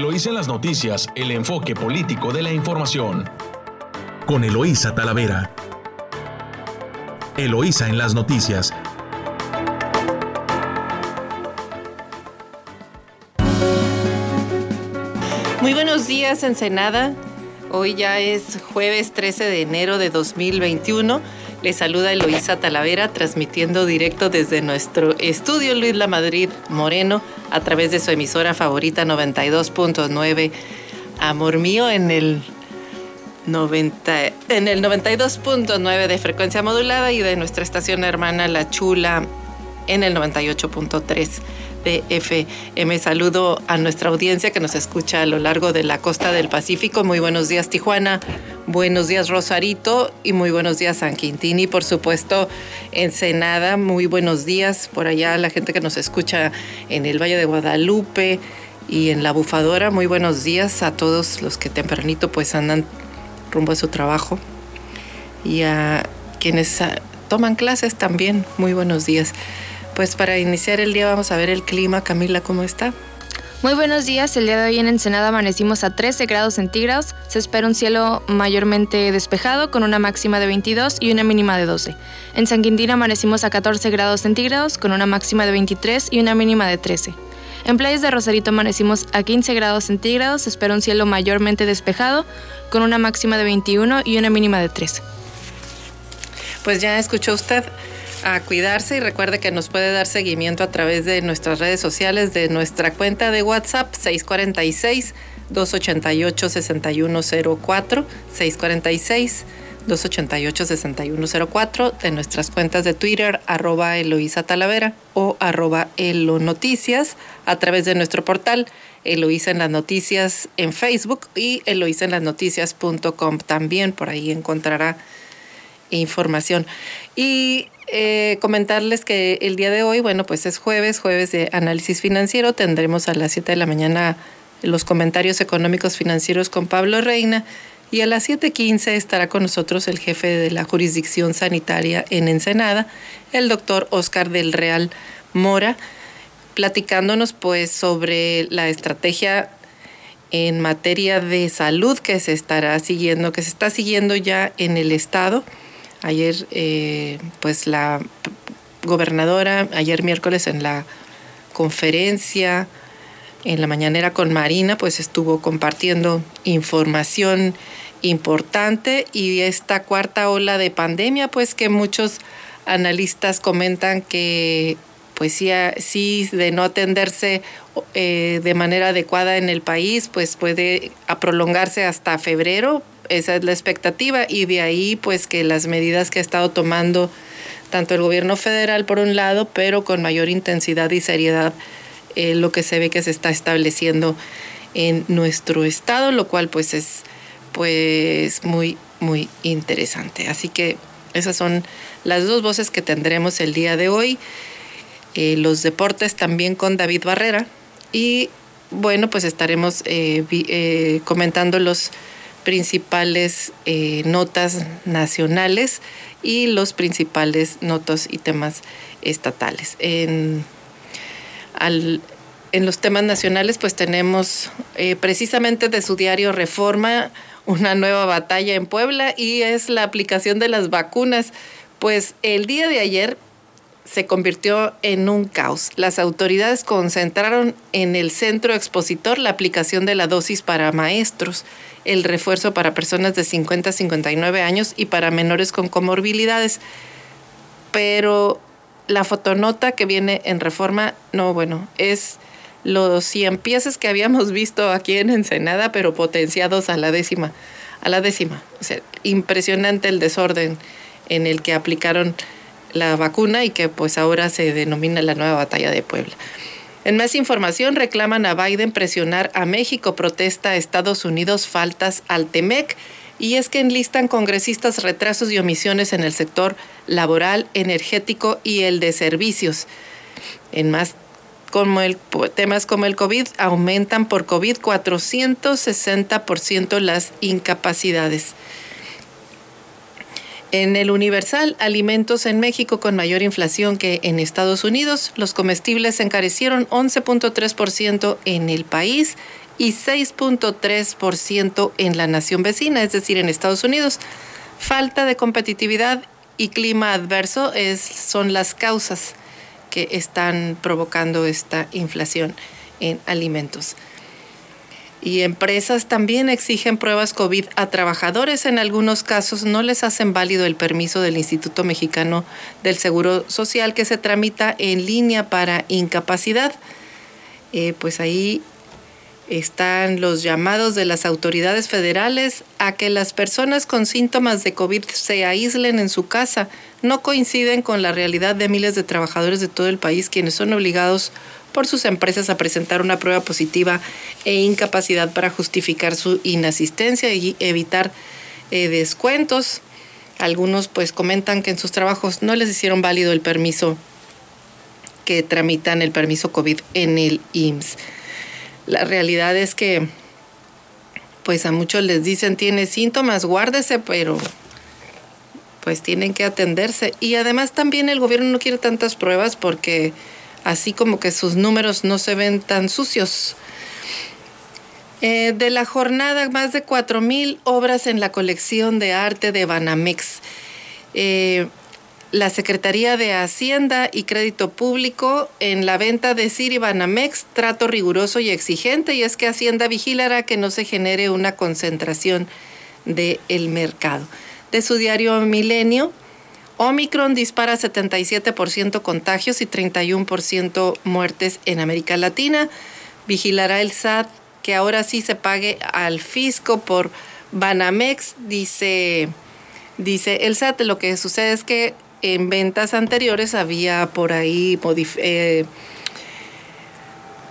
Eloísa en las noticias, el enfoque político de la información. Con Eloísa Talavera. Eloísa en las noticias. Muy buenos días, Ensenada. Hoy ya es jueves 13 de enero de 2021. Les saluda Eloísa Talavera, transmitiendo directo desde nuestro estudio Luis La Madrid Moreno a través de su emisora favorita 92.9 Amor Mío en el 90, en el 92.9 de frecuencia modulada y de nuestra estación hermana La Chula en el 98.3 de FM. Saludo a nuestra audiencia que nos escucha a lo largo de la costa del Pacífico. Muy buenos días Tijuana, buenos días Rosarito y muy buenos días San Quintín y por supuesto Ensenada. Muy buenos días por allá la gente que nos escucha en el Valle de Guadalupe y en La Bufadora. Muy buenos días a todos los que tempranito pues andan rumbo a su trabajo y a quienes ah, toman clases también. Muy buenos días. Pues para iniciar el día vamos a ver el clima. Camila, ¿cómo está? Muy buenos días, el día de hoy en Ensenada amanecimos a 13 grados centígrados, se espera un cielo mayormente despejado con una máxima de 22 y una mínima de 12. En San Quintín amanecimos a 14 grados centígrados con una máxima de 23 y una mínima de 13. En Playas de Rosarito amanecimos a 15 grados centígrados, se espera un cielo mayormente despejado con una máxima de 21 y una mínima de 13. Pues ya escuchó usted a cuidarse y recuerde que nos puede dar seguimiento a través de nuestras redes sociales, de nuestra cuenta de WhatsApp 646 288 6104 646 288-6104, de nuestras cuentas de Twitter, arroba Eloísa Talavera o arroba Elo Noticias, a través de nuestro portal Eloísa en las Noticias en Facebook y Eloísa en las Noticias.com. También por ahí encontrará información. Y eh, comentarles que el día de hoy, bueno, pues es jueves, jueves de análisis financiero. Tendremos a las 7 de la mañana los comentarios económicos financieros con Pablo Reina. Y a las 7.15 estará con nosotros el jefe de la jurisdicción sanitaria en Ensenada, el doctor Oscar del Real Mora, platicándonos pues sobre la estrategia en materia de salud que se estará siguiendo, que se está siguiendo ya en el estado Ayer, eh, pues la gobernadora, ayer miércoles en la conferencia, en la mañanera con Marina, pues estuvo compartiendo información importante y esta cuarta ola de pandemia, pues que muchos analistas comentan que pues sí, sí de no atenderse eh, de manera adecuada en el país, pues puede prolongarse hasta febrero, esa es la expectativa y de ahí pues que las medidas que ha estado tomando tanto el gobierno federal por un lado, pero con mayor intensidad y seriedad eh, lo que se ve que se está estableciendo en nuestro estado, lo cual pues es pues muy muy interesante. Así que esas son las dos voces que tendremos el día de hoy. Eh, los deportes también con David Barrera y bueno pues estaremos eh, comentando los principales eh, notas nacionales y los principales notos y temas estatales. En, en los temas nacionales, pues tenemos eh, precisamente de su diario Reforma una nueva batalla en Puebla y es la aplicación de las vacunas. Pues el día de ayer se convirtió en un caos. Las autoridades concentraron en el centro expositor la aplicación de la dosis para maestros el refuerzo para personas de 50 a 59 años y para menores con comorbilidades. Pero la fotonota que viene en reforma, no, bueno, es los 100 piezas que habíamos visto aquí en Ensenada, pero potenciados a la décima, a la décima. Impresionante el desorden en el que aplicaron la vacuna y que pues ahora se denomina la nueva batalla de Puebla. En más información, reclaman a Biden presionar a México, protesta a Estados Unidos faltas al TEMEC. Y es que enlistan congresistas retrasos y omisiones en el sector laboral, energético y el de servicios. En más como el, temas como el COVID, aumentan por COVID 460% las incapacidades. En el Universal, alimentos en México con mayor inflación que en Estados Unidos, los comestibles se encarecieron 11.3% en el país y 6.3% en la nación vecina, es decir, en Estados Unidos. Falta de competitividad y clima adverso son las causas que están provocando esta inflación en alimentos. Y empresas también exigen pruebas COVID a trabajadores. En algunos casos no les hacen válido el permiso del Instituto Mexicano del Seguro Social que se tramita en línea para incapacidad. Eh, pues ahí están los llamados de las autoridades federales a que las personas con síntomas de COVID se aíslen en su casa. No coinciden con la realidad de miles de trabajadores de todo el país quienes son obligados por sus empresas a presentar una prueba positiva e incapacidad para justificar su inasistencia y evitar eh, descuentos. Algunos pues comentan que en sus trabajos no les hicieron válido el permiso que tramitan el permiso COVID en el IMSS. La realidad es que pues a muchos les dicen tiene síntomas, guárdese, pero pues tienen que atenderse. Y además también el gobierno no quiere tantas pruebas porque así como que sus números no se ven tan sucios. Eh, de la jornada, más de 4.000 obras en la colección de arte de Banamex. Eh, la Secretaría de Hacienda y Crédito Público en la venta de Ciri Banamex, trato riguroso y exigente, y es que Hacienda vigilará que no se genere una concentración del el mercado. De su diario Milenio, Omicron dispara 77% contagios y 31% muertes en América Latina. Vigilará el SAT que ahora sí se pague al fisco por Banamex, dice, dice el SAT. Lo que sucede es que en ventas anteriores había por ahí eh,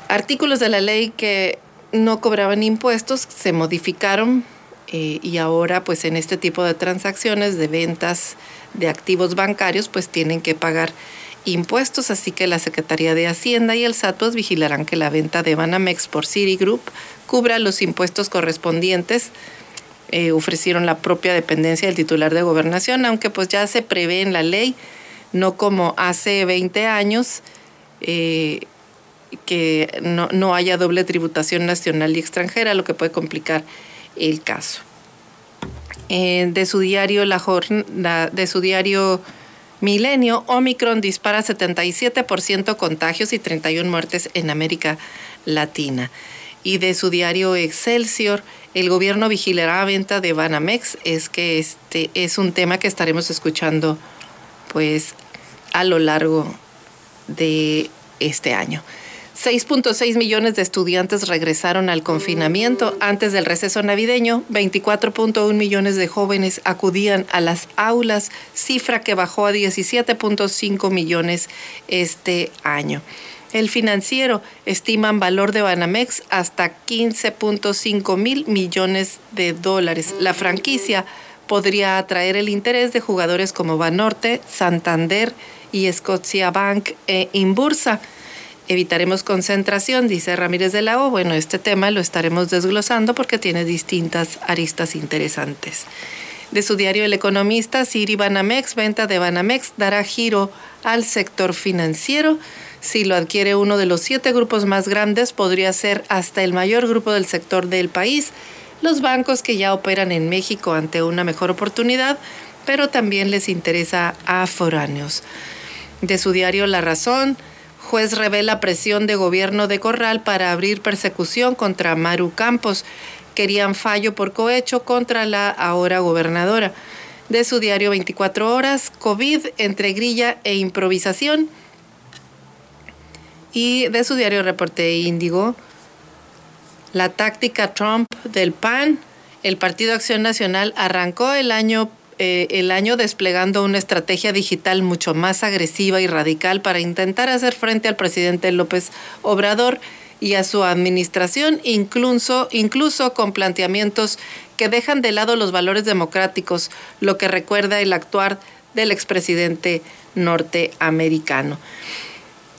artículos de la ley que no cobraban impuestos, se modificaron eh, y ahora pues en este tipo de transacciones de ventas de activos bancarios pues tienen que pagar impuestos, así que la Secretaría de Hacienda y el SAT pues, vigilarán que la venta de Banamex por Citigroup cubra los impuestos correspondientes. Eh, ofrecieron la propia dependencia del titular de gobernación, aunque pues ya se prevé en la ley, no como hace 20 años, eh, que no, no haya doble tributación nacional y extranjera, lo que puede complicar el caso. Eh, de su diario la, de su diario Milenio, Omicron dispara 77% contagios y 31 muertes en América Latina. Y de su diario Excelsior, el gobierno vigilará venta de Banamex. Es que este es un tema que estaremos escuchando pues a lo largo de este año. 6.6 millones de estudiantes regresaron al confinamiento antes del receso navideño. 24.1 millones de jóvenes acudían a las aulas, cifra que bajó a 17.5 millones este año. El financiero estiman valor de Banamex hasta 15.5 mil millones de dólares. La franquicia podría atraer el interés de jugadores como Banorte, Santander y Scotia Bank e Inbursa evitaremos concentración, dice Ramírez de la O. Bueno, este tema lo estaremos desglosando porque tiene distintas aristas interesantes. De su diario El Economista, Siri Banamex, venta de Banamex, dará giro al sector financiero. Si lo adquiere uno de los siete grupos más grandes, podría ser hasta el mayor grupo del sector del país. Los bancos que ya operan en México ante una mejor oportunidad, pero también les interesa a foráneos. De su diario La Razón, Juez revela presión de gobierno de Corral para abrir persecución contra Maru Campos. Querían fallo por cohecho contra la ahora gobernadora. De su diario 24 horas, COVID entre grilla e improvisación. Y de su diario Reporte Índigo, la táctica Trump del PAN. El Partido Acción Nacional arrancó el año eh, el año desplegando una estrategia digital mucho más agresiva y radical para intentar hacer frente al presidente López Obrador y a su administración, incluso, incluso con planteamientos que dejan de lado los valores democráticos, lo que recuerda el actuar del expresidente norteamericano.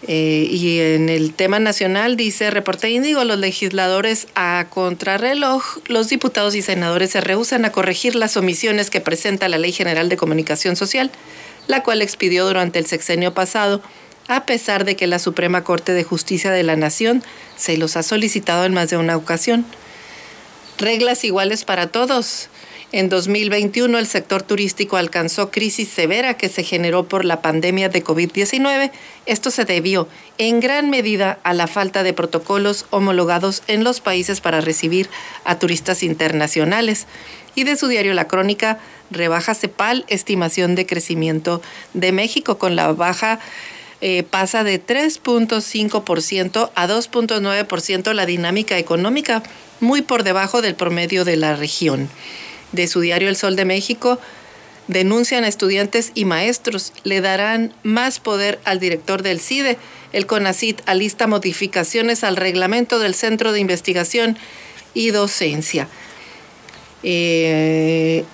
Eh, y en el tema nacional dice, reporte índigo, los legisladores a contrarreloj, los diputados y senadores se rehusan a corregir las omisiones que presenta la Ley General de Comunicación Social, la cual expidió durante el sexenio pasado, a pesar de que la Suprema Corte de Justicia de la Nación se los ha solicitado en más de una ocasión. Reglas iguales para todos. En 2021 el sector turístico alcanzó crisis severa que se generó por la pandemia de COVID-19. Esto se debió en gran medida a la falta de protocolos homologados en los países para recibir a turistas internacionales. Y de su diario La Crónica, rebaja CEPAL estimación de crecimiento de México con la baja eh, pasa de 3.5% a 2.9% la dinámica económica, muy por debajo del promedio de la región de su diario El Sol de México, denuncian a estudiantes y maestros, le darán más poder al director del CIDE. El CONACIT alista modificaciones al reglamento del Centro de Investigación y Docencia. Eh,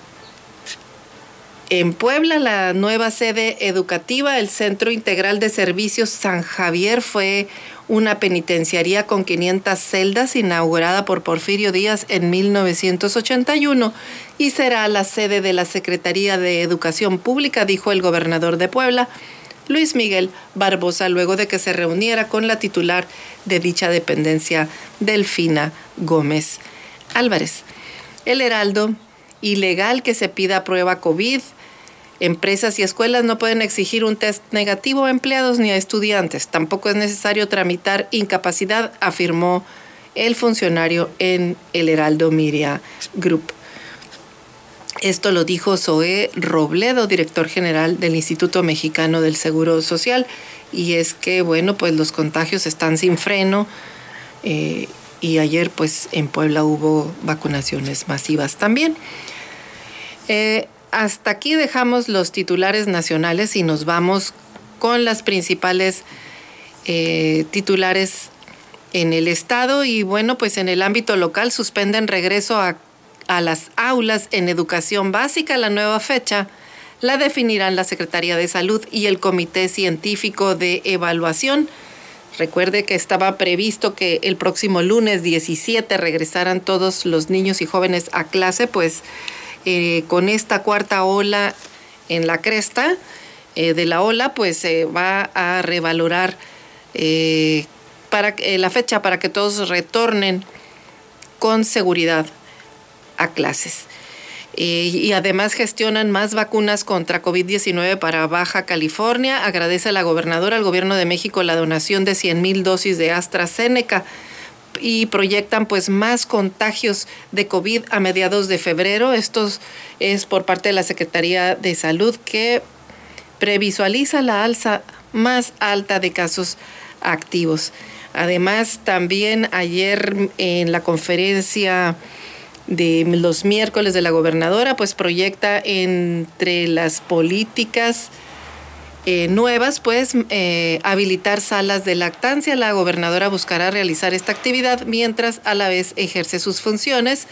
en Puebla, la nueva sede educativa, el Centro Integral de Servicios San Javier, fue una penitenciaría con 500 celdas inaugurada por Porfirio Díaz en 1981 y será la sede de la Secretaría de Educación Pública, dijo el gobernador de Puebla, Luis Miguel Barbosa, luego de que se reuniera con la titular de dicha dependencia, Delfina Gómez Álvarez. El Heraldo, ilegal que se pida prueba COVID Empresas y escuelas no pueden exigir un test negativo a empleados ni a estudiantes. Tampoco es necesario tramitar incapacidad, afirmó el funcionario en el Heraldo Miria Group. Esto lo dijo Zoé Robledo, director general del Instituto Mexicano del Seguro Social. Y es que, bueno, pues los contagios están sin freno. Eh, y ayer, pues en Puebla hubo vacunaciones masivas también. Eh, hasta aquí dejamos los titulares nacionales y nos vamos con las principales eh, titulares en el estado y bueno, pues en el ámbito local suspenden regreso a, a las aulas en educación básica. La nueva fecha la definirán la Secretaría de Salud y el Comité Científico de Evaluación. Recuerde que estaba previsto que el próximo lunes 17 regresaran todos los niños y jóvenes a clase, pues eh, con esta cuarta ola en la cresta eh, de la ola, pues se va a revalorar eh, para, la fecha para que todos retornen con seguridad a clases. y además gestionan más vacunas contra COVID-19 para Baja California. Agradece a la gobernadora al gobierno de México la donación de 100 mil dosis de AstraZeneca y proyectan pues más contagios de COVID a mediados de febrero. Esto es por parte de la Secretaría de Salud que previsualiza la alza más alta de casos activos. Además, también ayer en la conferencia de los miércoles de la gobernadora, pues proyecta entre las políticas eh, nuevas, pues eh, habilitar salas de lactancia. La gobernadora buscará realizar esta actividad mientras a la vez ejerce sus funciones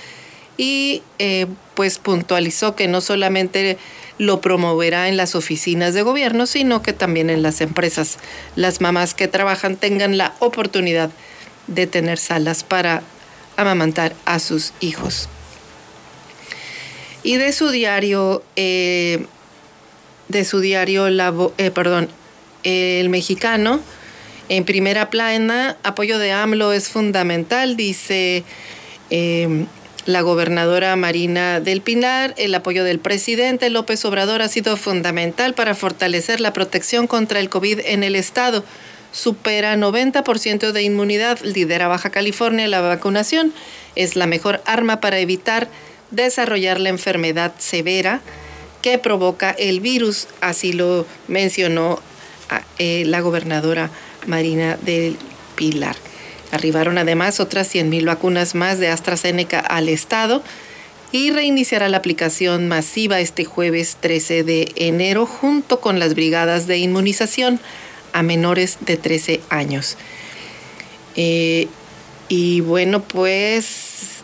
y eh, pues puntualizó que no solamente lo promoverá en las oficinas de gobierno, sino que también en las empresas. Las mamás que trabajan tengan la oportunidad de tener salas para amamantar a sus hijos. Y de su diario, de su diario, eh, perdón, El Mexicano, en primera plana, apoyo de AMLO es fundamental, dice em, la gobernadora Marina del Pinar, el apoyo del presidente López Obrador ha sido fundamental para fortalecer la protección contra el COVID en el estado. Supera 90% de inmunidad, lidera Baja California la vacunación, es la mejor arma para evitar desarrollar la enfermedad severa que provoca el virus, así lo mencionó ah, eh, la gobernadora Marina del Pilar. Arribaron además otras 100.000 vacunas más de AstraZeneca al Estado y reiniciará la aplicación masiva este jueves 13 de enero junto con las brigadas de inmunización a menores de 13 años. Eh, y bueno, pues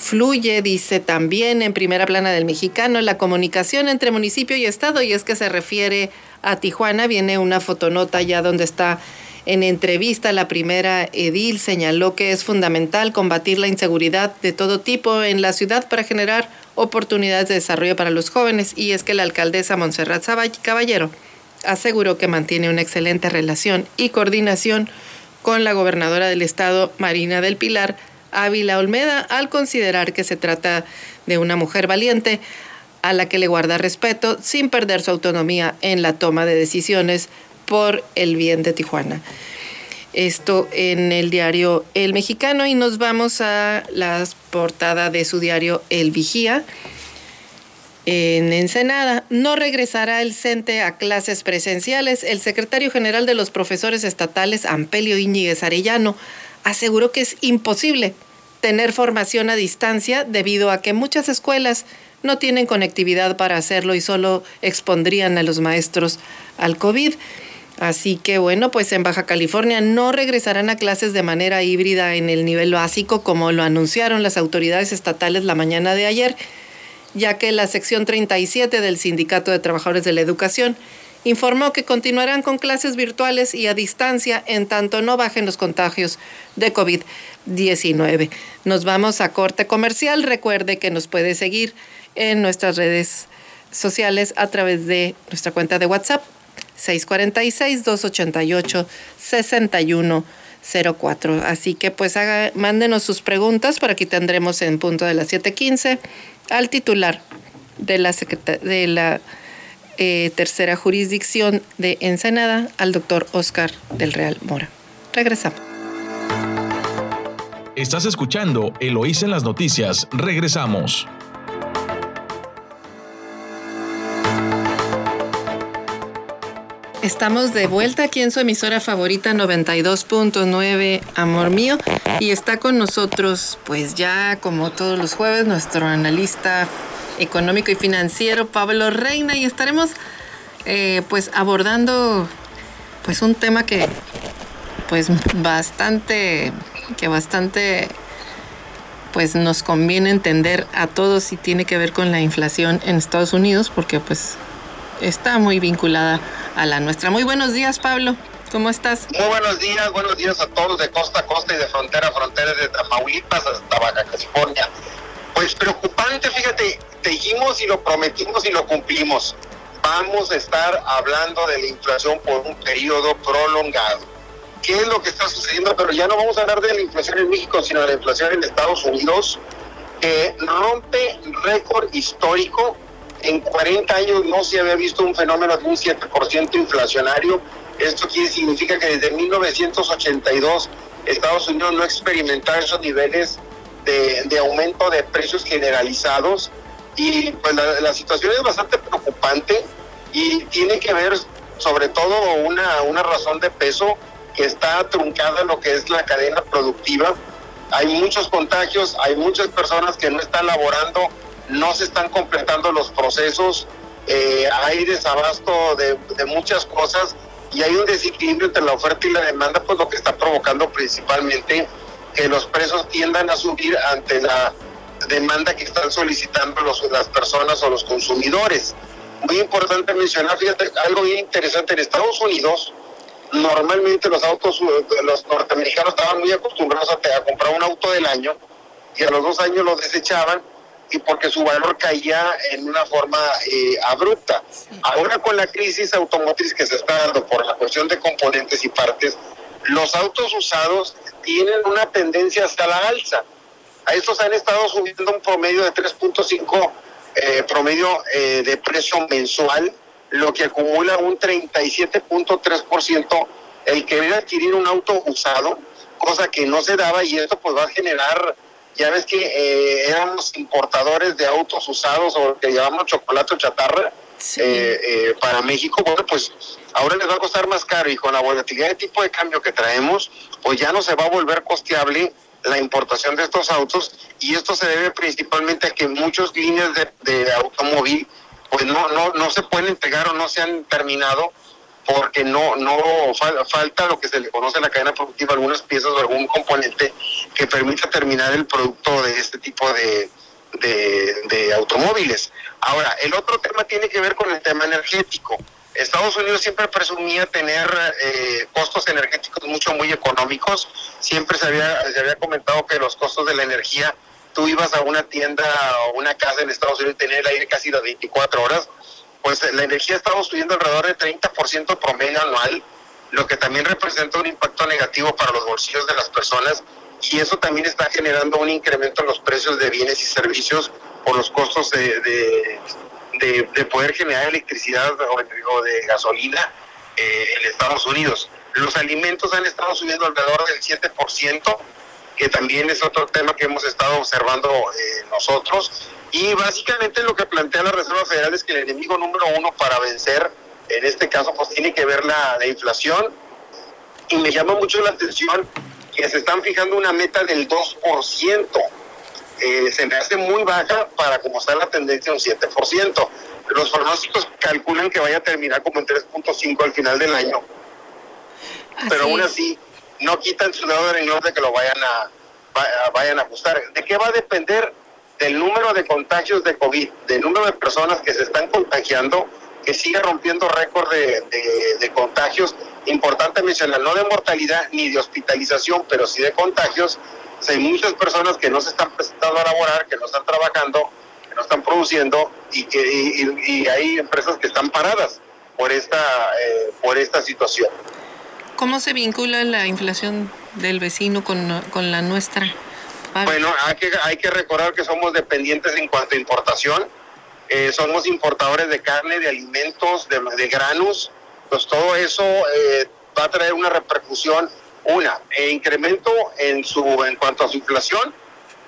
Fluye, dice también en primera plana del mexicano, la comunicación entre municipio y estado, y es que se refiere a Tijuana. Viene una fotonota ya donde está en entrevista la primera edil señaló que es fundamental combatir la inseguridad de todo tipo en la ciudad para generar oportunidades de desarrollo para los jóvenes y es que la alcaldesa Montserrat Caballero aseguró que mantiene una excelente relación y coordinación con la gobernadora del estado Marina del Pilar Ávila Olmeda al considerar que se trata de una mujer valiente a la que le guarda respeto sin perder su autonomía en la toma de decisiones por el bien de Tijuana. Esto en el diario El Mexicano y nos vamos a la portada de su diario El Vigía. En Ensenada, no regresará el CENTE a clases presenciales. El secretario general de los profesores estatales, Ampelio Íñiguez Arellano, aseguró que es imposible tener formación a distancia debido a que muchas escuelas no tienen conectividad para hacerlo y solo expondrían a los maestros al COVID. Así que bueno, pues en Baja California no regresarán a clases de manera híbrida en el nivel básico como lo anunciaron las autoridades estatales la mañana de ayer, ya que la sección 37 del Sindicato de Trabajadores de la Educación informó que continuarán con clases virtuales y a distancia en tanto no bajen los contagios de COVID-19. Nos vamos a corte comercial. Recuerde que nos puede seguir en nuestras redes sociales a través de nuestra cuenta de WhatsApp 646-288-6104. Así que pues haga, mándenos sus preguntas, por aquí tendremos en punto de las 7.15 al titular de la, de la eh, tercera jurisdicción de Ensenada, al doctor Oscar del Real Mora. Regresamos. Estás escuchando Eloís en las noticias. Regresamos. Estamos de vuelta aquí en su emisora favorita 92.9, amor mío, y está con nosotros, pues ya como todos los jueves, nuestro analista económico y financiero Pablo Reina, y estaremos eh, pues abordando pues un tema que pues bastante, que bastante pues nos conviene entender a todos y tiene que ver con la inflación en Estados Unidos, porque pues está muy vinculada a la nuestra. Muy buenos días, Pablo. ¿Cómo estás? Muy buenos días, buenos días a todos de costa a costa y de frontera a frontera, desde Tamaulipas hasta Baja California. Pues preocupante, fíjate, te dijimos y lo prometimos y lo cumplimos. Vamos a estar hablando de la inflación por un periodo prolongado. ¿Qué es lo que está sucediendo? Pero ya no vamos a hablar de la inflación en México, sino de la inflación en Estados Unidos, que rompe récord histórico en 40 años no se había visto un fenómeno de un 7% inflacionario. Esto quiere, significa que desde 1982 Estados Unidos no experimentaba esos niveles de, aumento de precios generalizados. Y pues la, situación es bastante preocupante y tiene que ver sobre todo una, una razón de peso que está truncada lo que es la cadena productiva. Hay muchos contagios, hay muchas personas que no están laborando no se están completando los procesos, eh, hay desabasto de, muchas cosas y hay un desequilibrio entre la oferta y la demanda, pues lo que está provocando principalmente que los precios tiendan a subir ante la demanda que están solicitando los, las personas o los consumidores. Muy importante mencionar, fíjate, algo bien interesante, en Estados Unidos normalmente los autos, los norteamericanos estaban muy acostumbrados a, a comprar un auto del año y a los dos años lo desechaban y porque su valor caía en una forma eh, abrupta. Ahora con la crisis automotriz que se está dando por la cuestión de componentes y partes, los autos usados tienen una tendencia hasta la alza. A estos han estado subiendo un promedio de 3.5 eh, promedio eh, de precio mensual, lo que acumula un 37.3% el querer adquirir un auto usado, cosa que no se daba y esto pues va a generar ya ves que eh, éramos importadores de autos usados o que llamamos chocolate o chatarra eh, eh, para México. Bueno, pues ahora les va a costar más caro y con la volatilidad de tipo de cambio que traemos, pues ya no se va a volver costeable la importación de estos autos y esto se debe principalmente a que muchas líneas de, automóvil pues no, no, no se pueden entregar o no se han terminado porque no, no falta lo que se le conoce en la cadena productiva, algunas piezas o algún componente que permita terminar el producto de este tipo de, de, automóviles. Ahora, el otro tema tiene que ver con el tema energético. Estados Unidos siempre presumía tener eh, costos energéticos mucho, muy económicos. Siempre se había, se había comentado que los costos de la energía, tú ibas a una tienda o una casa en Estados Unidos y tenías el aire casi las 24 horas. Pues la energía estaba subiendo alrededor de 30% promedio anual, lo que también representa un impacto negativo para los bolsillos de las personas y eso también está generando un incremento en los precios de bienes y servicios por los costos de, de, poder generar electricidad o, de gasolina eh, en Estados Unidos. Los alimentos han estado subiendo alrededor del 7%, que también es otro tema que hemos estado observando eh, nosotros. Y básicamente lo que plantea la Reserva Federal es que el enemigo número uno para vencer, en este caso, pues tiene que ver la, la inflación. Y me llama mucho la atención que se están fijando una meta del 2%. Eh, se me hace muy baja para como está la tendencia un 7%. Los pronósticos calculan que vaya a terminar como en 3.5 al final del año. Pero aún así, no quitan su dedo de renglón de que lo vayan a, vayan a ajustar. ¿De qué va a depender? Del número de contagios de COVID, del número de personas que se están contagiando, que sigue rompiendo récord de, de contagios. Importante mencionar, no de mortalidad ni de hospitalización, pero sí de contagios hay muchas personas que no se están presentando a laborar, que no están trabajando, que no están produciendo y que hay empresas que están paradas por esta eh, por esta situación. ¿Cómo se vincula la inflación del vecino con, con la nuestra? Bueno, hay que, hay que recordar que somos dependientes en cuanto a importación. Eh, somos importadores de carne, de alimentos, de, de granos. Pues todo eso eh, va a traer una repercusión una, eh, incremento en, su, en cuanto a su inflación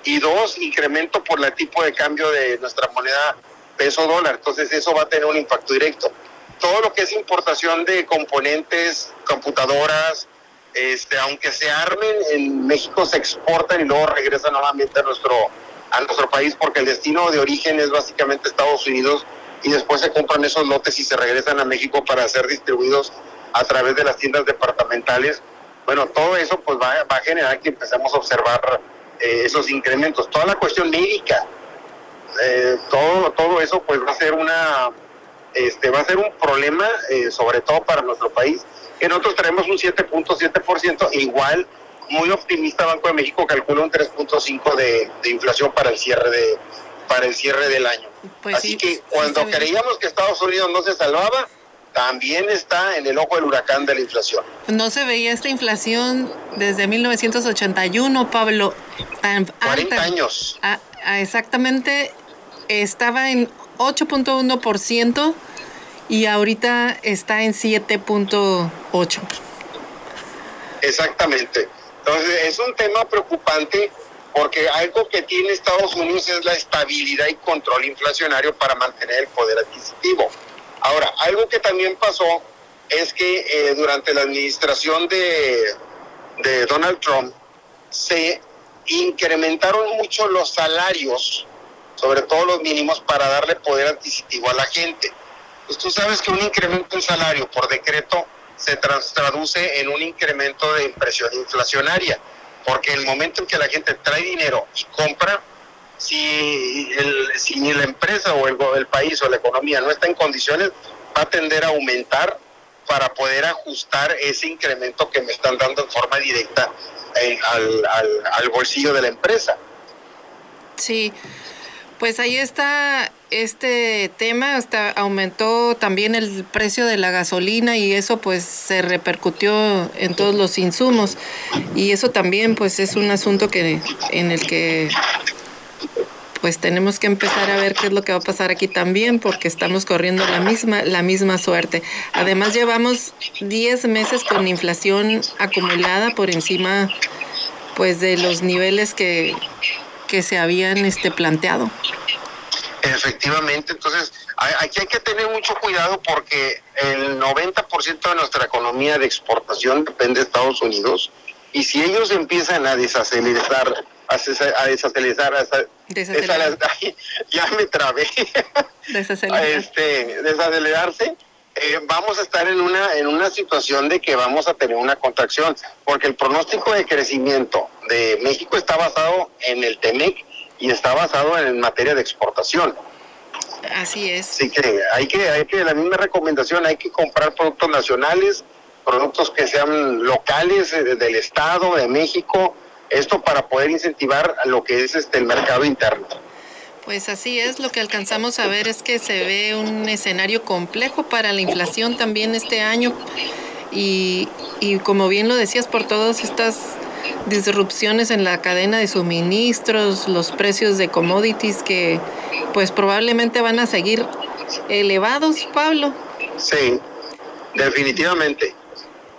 y dos, incremento por el tipo de cambio de nuestra moneda peso dólar. Entonces eso va a tener un impacto directo. Todo lo que es importación de componentes, computadoras, este, aunque se armen, en México se exportan y luego regresan nuevamente a nuestro, a nuestro país porque el destino de origen es básicamente Estados Unidos y después se compran esos lotes y se regresan a México para ser distribuidos a través de las tiendas departamentales bueno, todo eso pues va, a generar que empecemos a observar eh, esos incrementos. Toda la cuestión médica, eh, todo, todo eso pues va a ser una, este, va a ser un problema, eh, sobre todo para nuestro país, que nosotros tenemos un 7.7%, igual muy optimista Banco de México calcula un 3.5 de, de inflación para el cierre de para el cierre del año. Pues Así que cuando creíamos que Estados Unidos no se salvaba, también está en el ojo del huracán de la inflación. No se veía esta inflación desde 1981, Pablo. 40 años. exactamente, estaba en 8.1% y ahorita está en 7.8%. Exactamente. Entonces es un tema preocupante porque algo que tiene Estados Unidos es la estabilidad y control inflacionario para mantener el poder adquisitivo. Ahora, algo que también pasó es que eh, durante la administración de, Donald Trump se incrementaron mucho los salarios, sobre todo los mínimos, para darle poder adquisitivo a la gente. Pues tú sabes que un incremento en salario por decreto se traduce en un incremento de impresión inflacionaria, porque el momento en que la gente trae dinero y compra, si, el, si la empresa o el, el país o la economía no está en condiciones, va a tender a aumentar para poder ajustar ese incremento que me están dando en forma directa eh, al, al, bolsillo de la empresa. Sí, pues ahí está este tema, hasta aumentó también el precio de la gasolina y eso pues se repercutió en todos los insumos y eso también pues es un asunto que en el que pues tenemos que empezar a ver qué es lo que va a pasar aquí también, porque estamos corriendo la misma, la misma suerte. Además, llevamos 10 meses con inflación acumulada por encima pues de los niveles que, que se habían este, planteado. Efectivamente, entonces aquí hay que tener mucho cuidado porque el 90% de nuestra economía de exportación depende de Estados Unidos y si ellos empiezan a desacelerar a, desacelerar, ya me trabé, este, desacelerarse, eh, vamos a estar en una, en una situación de que vamos a tener una contracción, porque el pronóstico de crecimiento de México está basado en el TEMEC y está basado en materia de exportación. Así es. Así que hay que, hay que, la misma recomendación, hay que comprar productos nacionales, productos que sean locales eh, del Estado, de México, esto para poder incentivar lo que es este el mercado interno. Pues así es, lo que alcanzamos a ver es que se ve un escenario complejo para la inflación también este año y, y como bien lo decías, por todas estas disrupciones en la cadena de suministros, los precios de commodities que pues probablemente van a seguir elevados, Pablo. Sí, definitivamente.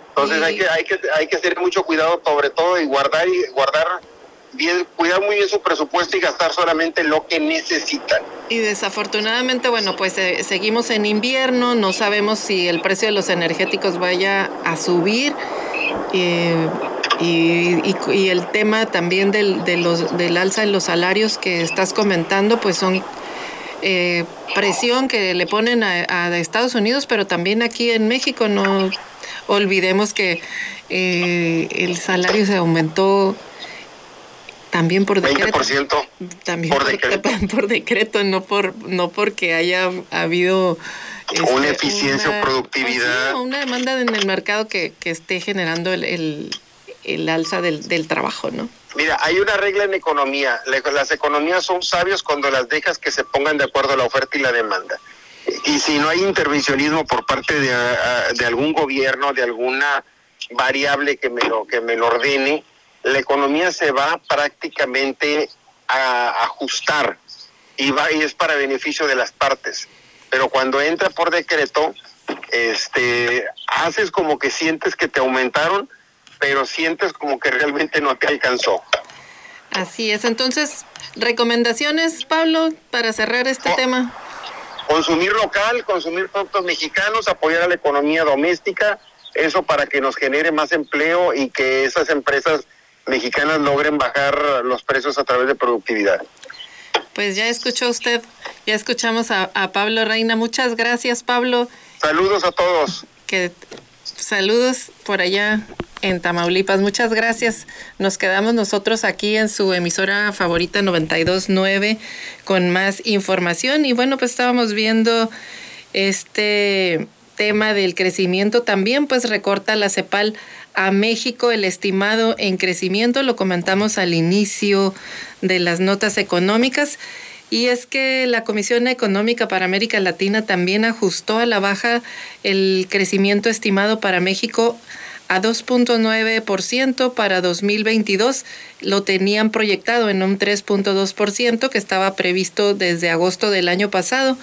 Entonces hay que hay que hay que tener mucho cuidado sobre todo y guardar y guardar cuidar muy bien su presupuesto y gastar solamente lo que necesitan. Y desafortunadamente, bueno, pues eh, seguimos en invierno, no sabemos si el precio de los energéticos vaya a subir. Eh, y, y, el tema también del, de los, del alza en los salarios que estás comentando, pues son eh, presión que le ponen a, a, Estados Unidos, pero también aquí en México. No olvidemos que eh, el salario se aumentó también por decreto. 20%. También por, decreto. por, decreto, no por no porque haya habido una este, eficiencia o productividad. Pues una demanda en el mercado que, que esté generando el, el el alza del, del trabajo, ¿no? Mira, hay una regla en economía. Las economías son sabios cuando las dejas que se pongan de acuerdo a la oferta y la demanda. Y si no hay intervencionismo por parte de, de algún gobierno, de alguna variable que me lo que me lo ordene, la economía se va prácticamente a ajustar y va y es para beneficio de las partes. Pero cuando entra por decreto, este haces como que sientes que te aumentaron, pero sientes como que realmente no te alcanzó. Así es. Entonces, recomendaciones, Pablo, para cerrar este tema. Consumir local, consumir productos mexicanos, apoyar a la economía doméstica, eso para que nos genere más empleo y que esas empresas mexicanas logren bajar los precios a través de productividad. Pues ya escuchó usted, ya escuchamos a, a Pablo Reina. Muchas gracias, Pablo. Saludos a todos. Que saludos por allá en Tamaulipas. Muchas gracias. Nos quedamos nosotros aquí en su emisora favorita 929 con más información. Y bueno, pues estábamos viendo este tema del crecimiento también, pues recorta la CEPAL a México el estimado en crecimiento, lo comentamos al inicio de las notas económicas. Y es que la Comisión Económica para América Latina también ajustó a la baja el crecimiento estimado para México a 2.9% para 2022. Lo tenían proyectado en un 3.2% que estaba previsto desde agosto del año pasado.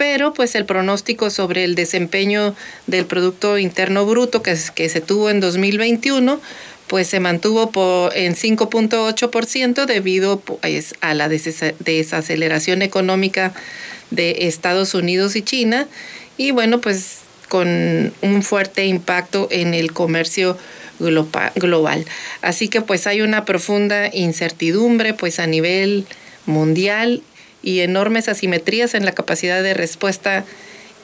Pero pues el pronóstico sobre el desempeño del Producto Interno Bruto que, se tuvo en 2021 pues se mantuvo por, en 5.8% debido pues, a la desaceleración económica de Estados Unidos y China. Y bueno, pues con un fuerte impacto en el comercio global. Así que pues hay una profunda incertidumbre pues a nivel mundial y enormes asimetrías en la capacidad de respuesta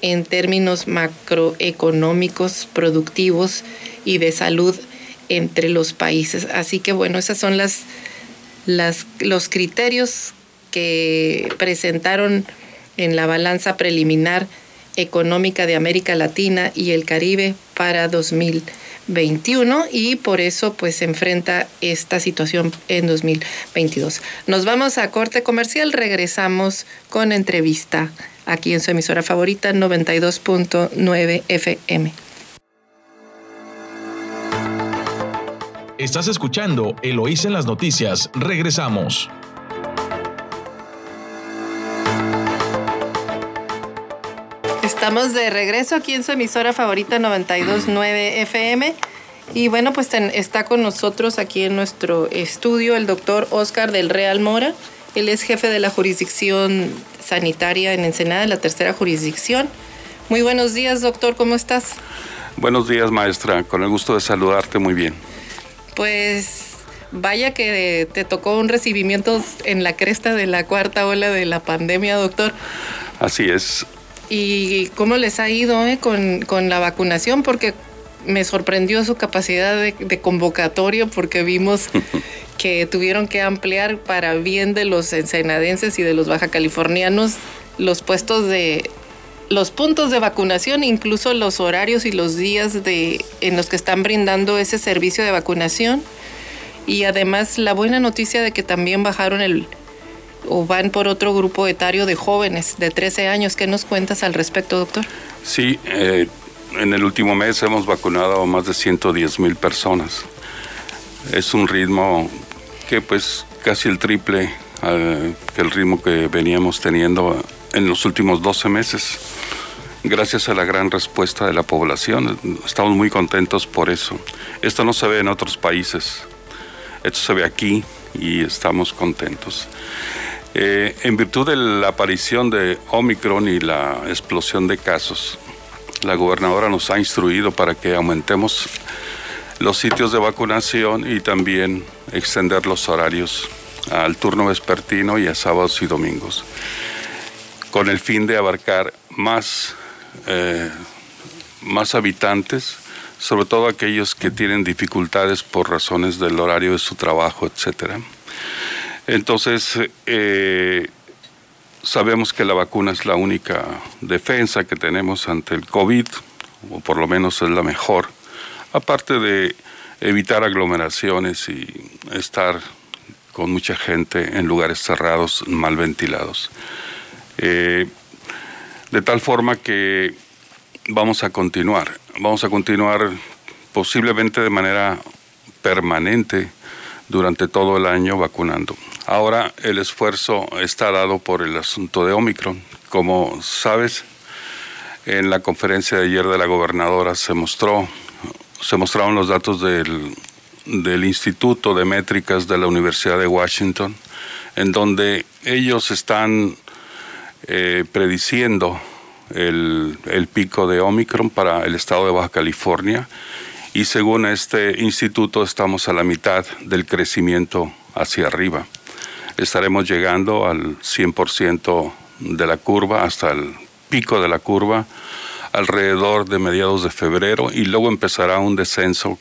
en términos macroeconómicos, productivos y de salud entre los países. Así que bueno, esos son las, los criterios que presentaron en la balanza preliminar económica de América Latina y el Caribe para 2021 y por eso pues se enfrenta esta situación en 2022. Nos vamos a corte comercial, regresamos con entrevista aquí en su emisora favorita 92.9 FM. Estás escuchando Eloís en las noticias. Regresamos. Estamos de regreso aquí en su emisora favorita 929 FM. Y bueno, pues está con nosotros aquí en nuestro estudio el doctor Oscar del Real Mora. Él es jefe de la jurisdicción sanitaria en Ensenada, la tercera jurisdicción. Muy buenos días, doctor, ¿cómo estás? Buenos días, maestra. Con el gusto de saludarte muy bien. Pues vaya que te tocó un recibimiento en la cresta de la cuarta ola de la pandemia, doctor. Así es. ¿Y cómo les ha ido eh, con, con, la vacunación? Porque me sorprendió su capacidad de, de convocatorio porque vimos que tuvieron que ampliar para bien de los ensenadenses y de los baja californianos los puestos de los puntos de vacunación, incluso los horarios y los días de, en los que están brindando ese servicio de vacunación. Y además la buena noticia de que también bajaron el o van por otro grupo etario de jóvenes de 13 años. ¿Qué nos cuentas al respecto, doctor? Sí, eh, en el último mes hemos vacunado a más de 110 mil personas. Es un ritmo que pues casi el triple que el ritmo que veníamos teniendo en los últimos 12 meses. Gracias a la gran respuesta de la población, estamos muy contentos por eso. Esto no se ve en otros países, esto se ve aquí y estamos contentos. Eh, en virtud de la aparición de Omicron y la explosión de casos, la gobernadora nos ha instruido para que aumentemos los sitios de vacunación y también extender los horarios al turno vespertino y a sábados y domingos con el fin de abarcar más, eh, más habitantes, sobre todo aquellos que tienen dificultades por razones del horario de su trabajo, etc. Entonces, eh, sabemos que la vacuna es la única defensa que tenemos ante el COVID, o por lo menos es la mejor, aparte de evitar aglomeraciones y estar con mucha gente en lugares cerrados, mal ventilados. Eh, de tal forma que vamos a continuar, vamos a continuar posiblemente de manera permanente durante todo el año vacunando. Ahora el esfuerzo está dado por el asunto de Omicron. Como sabes, en la conferencia de ayer de la gobernadora se mostró, se mostraron los datos del, del Instituto de Métricas de la Universidad de Washington, en donde ellos están eh, prediciendo el, el, pico de Omicron para el estado de Baja California y según este instituto estamos a la mitad del crecimiento hacia arriba. Estaremos llegando al 100% de la curva hasta el pico de la curva alrededor de mediados de febrero y luego empezará un descenso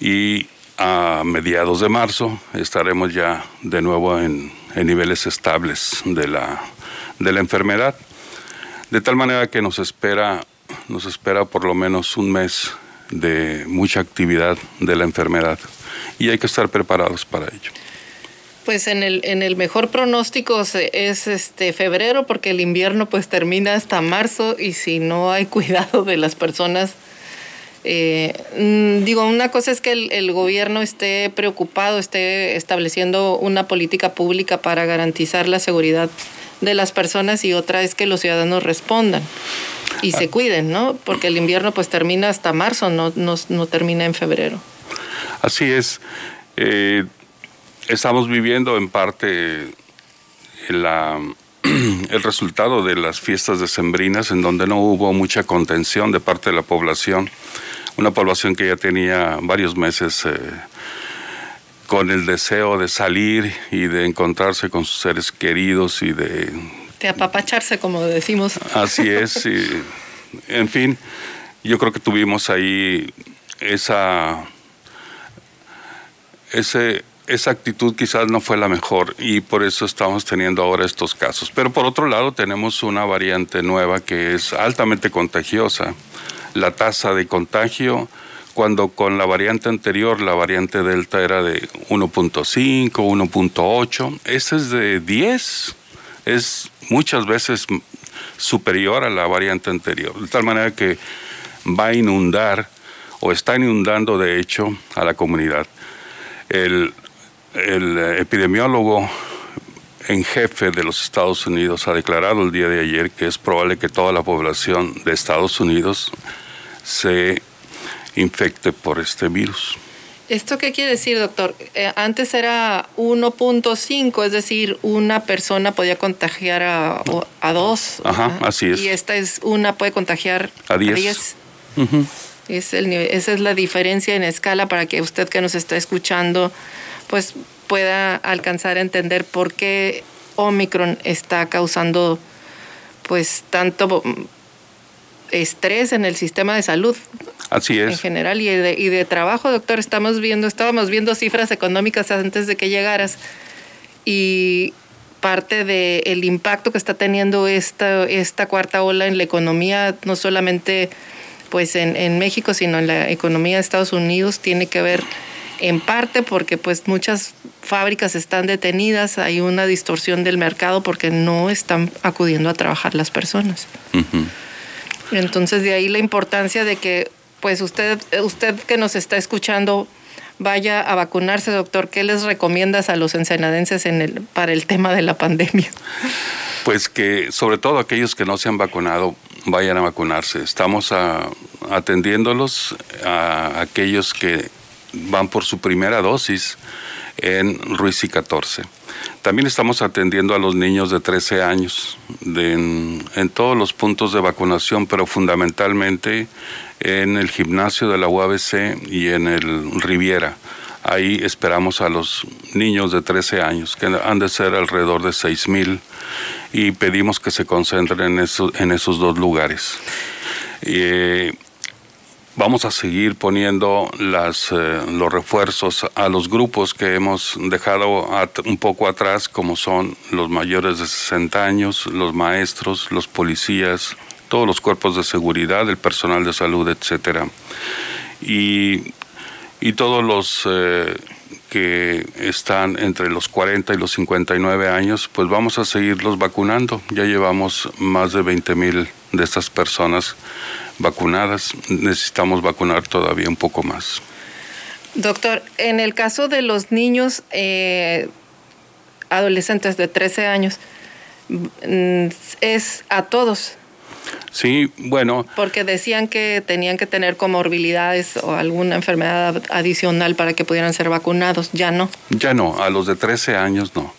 y a mediados de marzo estaremos ya de nuevo en, niveles estables de la de la enfermedad. De tal manera que nos espera, nos espera por lo menos un mes de mucha actividad de la enfermedad y hay que estar preparados para ello. Pues en el, en el mejor pronóstico es este febrero porque el invierno pues termina hasta marzo y si no hay cuidado de las personas, eh, mm, digo, una cosa es que el, el, gobierno esté preocupado, esté estableciendo una política pública para garantizar la seguridad de las personas y otra es que los ciudadanos respondan y se ah. cuiden, ¿no? Porque el invierno pues termina hasta marzo, no, no, termina en febrero. Así es. Eh, estamos viviendo en parte la, el resultado de las fiestas decembrinas en donde no hubo mucha contención de parte de la población, una población que ya tenía varios meses eh, con el deseo de salir y de encontrarse con sus seres queridos y de... De apapacharse, como decimos. Así es. Y, en fin, yo creo que tuvimos ahí esa... Ese, esa actitud quizás no fue la mejor y por eso estamos teniendo ahora estos casos. Pero por otro lado tenemos una variante nueva que es altamente contagiosa. La tasa de contagio cuando con la variante anterior, la variante Delta era de 1.5, 1.8, esta es de 10, es muchas veces superior a la variante anterior, de tal manera que va a inundar o está inundando de hecho a la comunidad. El, el epidemiólogo en jefe de los Estados Unidos ha declarado el día de ayer que es probable que toda la población de Estados Unidos se infecte por este virus. ¿Esto qué quiere decir, doctor? Eh, antes era 1.5, es decir, una persona podía contagiar a, a dos. Ajá, así es. Y esta es una puede contagiar a 10. es el, esa es la diferencia en escala para que usted que nos está escuchando pues pueda alcanzar a entender por qué Omicron está causando pues tanto estrés en el sistema de salud. Así es. En general y de, y de trabajo, doctor, estamos viendo, estábamos viendo cifras económicas antes de que llegaras y parte del impacto que está teniendo esta, esta cuarta ola en la economía, no solamente pues en, en México, sino en la economía de Estados Unidos, tiene que ver en parte porque pues muchas fábricas están detenidas, hay una distorsión del mercado porque no están acudiendo a trabajar las personas. Entonces de ahí la importancia de que pues usted, usted que nos está escuchando vaya a vacunarse, doctor. ¿Qué les recomiendas a los ensenadenses en el, para el tema de la pandemia? Pues que sobre todo aquellos que no se han vacunado vayan a vacunarse. Estamos atendiéndolos a aquellos que van por su primera dosis en Ruiz y 14. También estamos atendiendo a los niños de 13 años en, todos los puntos de vacunación, pero fundamentalmente en el gimnasio de la UABC y en el Riviera. Ahí esperamos a los niños de 13 años, que han de ser alrededor de 6 mil, y pedimos que se concentren en, en esos dos lugares. Eh, Vamos a seguir poniendo las, eh, los refuerzos a los grupos que hemos dejado un poco atrás, como son los mayores de 60 años, los maestros, los policías, todos los cuerpos de seguridad, el personal de salud, etcétera. Y, todos los eh, que están entre los 40 y los 59 años, pues vamos a seguirlos vacunando. Ya llevamos más de 20 mil de estas personas vacunadas. Necesitamos vacunar todavía un poco más. Doctor, en el caso de los niños eh, adolescentes de 13 años, mm, es a todos. Sí, bueno. Porque decían que tenían que tener comorbilidades o alguna enfermedad adicional para que pudieran ser vacunados. Ya no. Ya no, a los de 13 años no.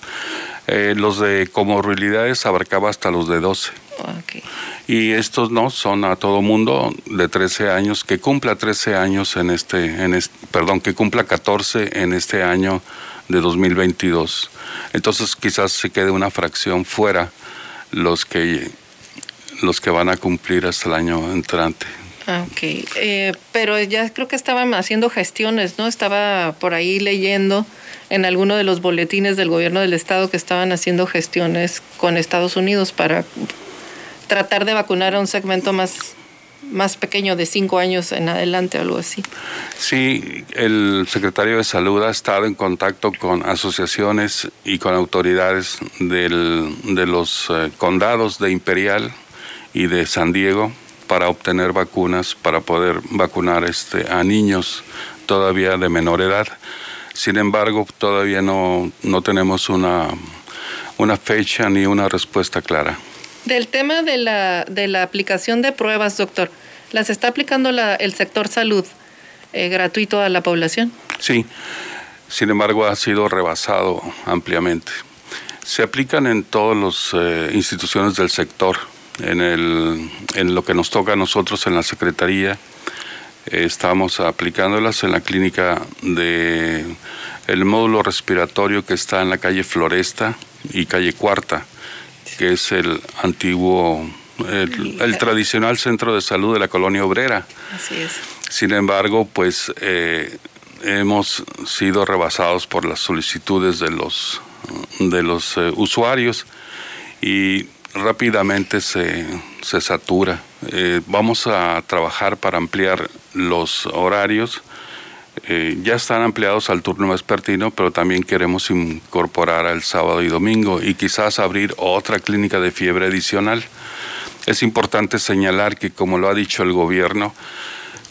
Eh, los de comorbilidades abarcaba hasta los de 12. Y estos no, son a todo mundo de 13 años, que cumpla 13 años en este, en perdón, que cumpla 14 en este año de 2022. Entonces quizás se quede una fracción fuera los que, los que van a cumplir hasta el año entrante. Ah, ok, eh, pero ya creo que estaban haciendo gestiones, ¿no? Estaba por ahí leyendo en alguno de los boletines del gobierno del estado que estaban haciendo gestiones con Estados Unidos para tratar de vacunar a un segmento más, más pequeño de cinco años en adelante o algo así. Sí, el secretario de Salud ha estado en contacto con asociaciones y con autoridades del, de los eh, condados de Imperial y de San Diego para obtener vacunas, para poder vacunar este, a niños todavía de menor edad. Sin embargo, todavía no, no tenemos una, una fecha ni una respuesta clara. Del tema de la, de la aplicación de pruebas, doctor, ¿las está aplicando la, el sector salud eh, gratuito a la población? Sí, sin embargo ha sido rebasado ampliamente. Se aplican en todas las eh, instituciones del sector, en, el, en lo que nos toca a nosotros en la Secretaría. estamos aplicándolas en la clínica de el módulo respiratorio que está en la calle Floresta y calle Cuarta que es el antiguo, el, tradicional centro de salud de la colonia obrera. Así es. Sin embargo, pues eh, hemos sido rebasados por las solicitudes de los, de los eh, usuarios y rápidamente se, se satura. Eh, vamos a trabajar para ampliar los horarios eh, ya están ampliados al turno vespertino, pero también queremos incorporar al sábado y domingo y quizás abrir otra clínica de fiebre adicional. Es importante señalar que, como lo ha dicho el gobierno,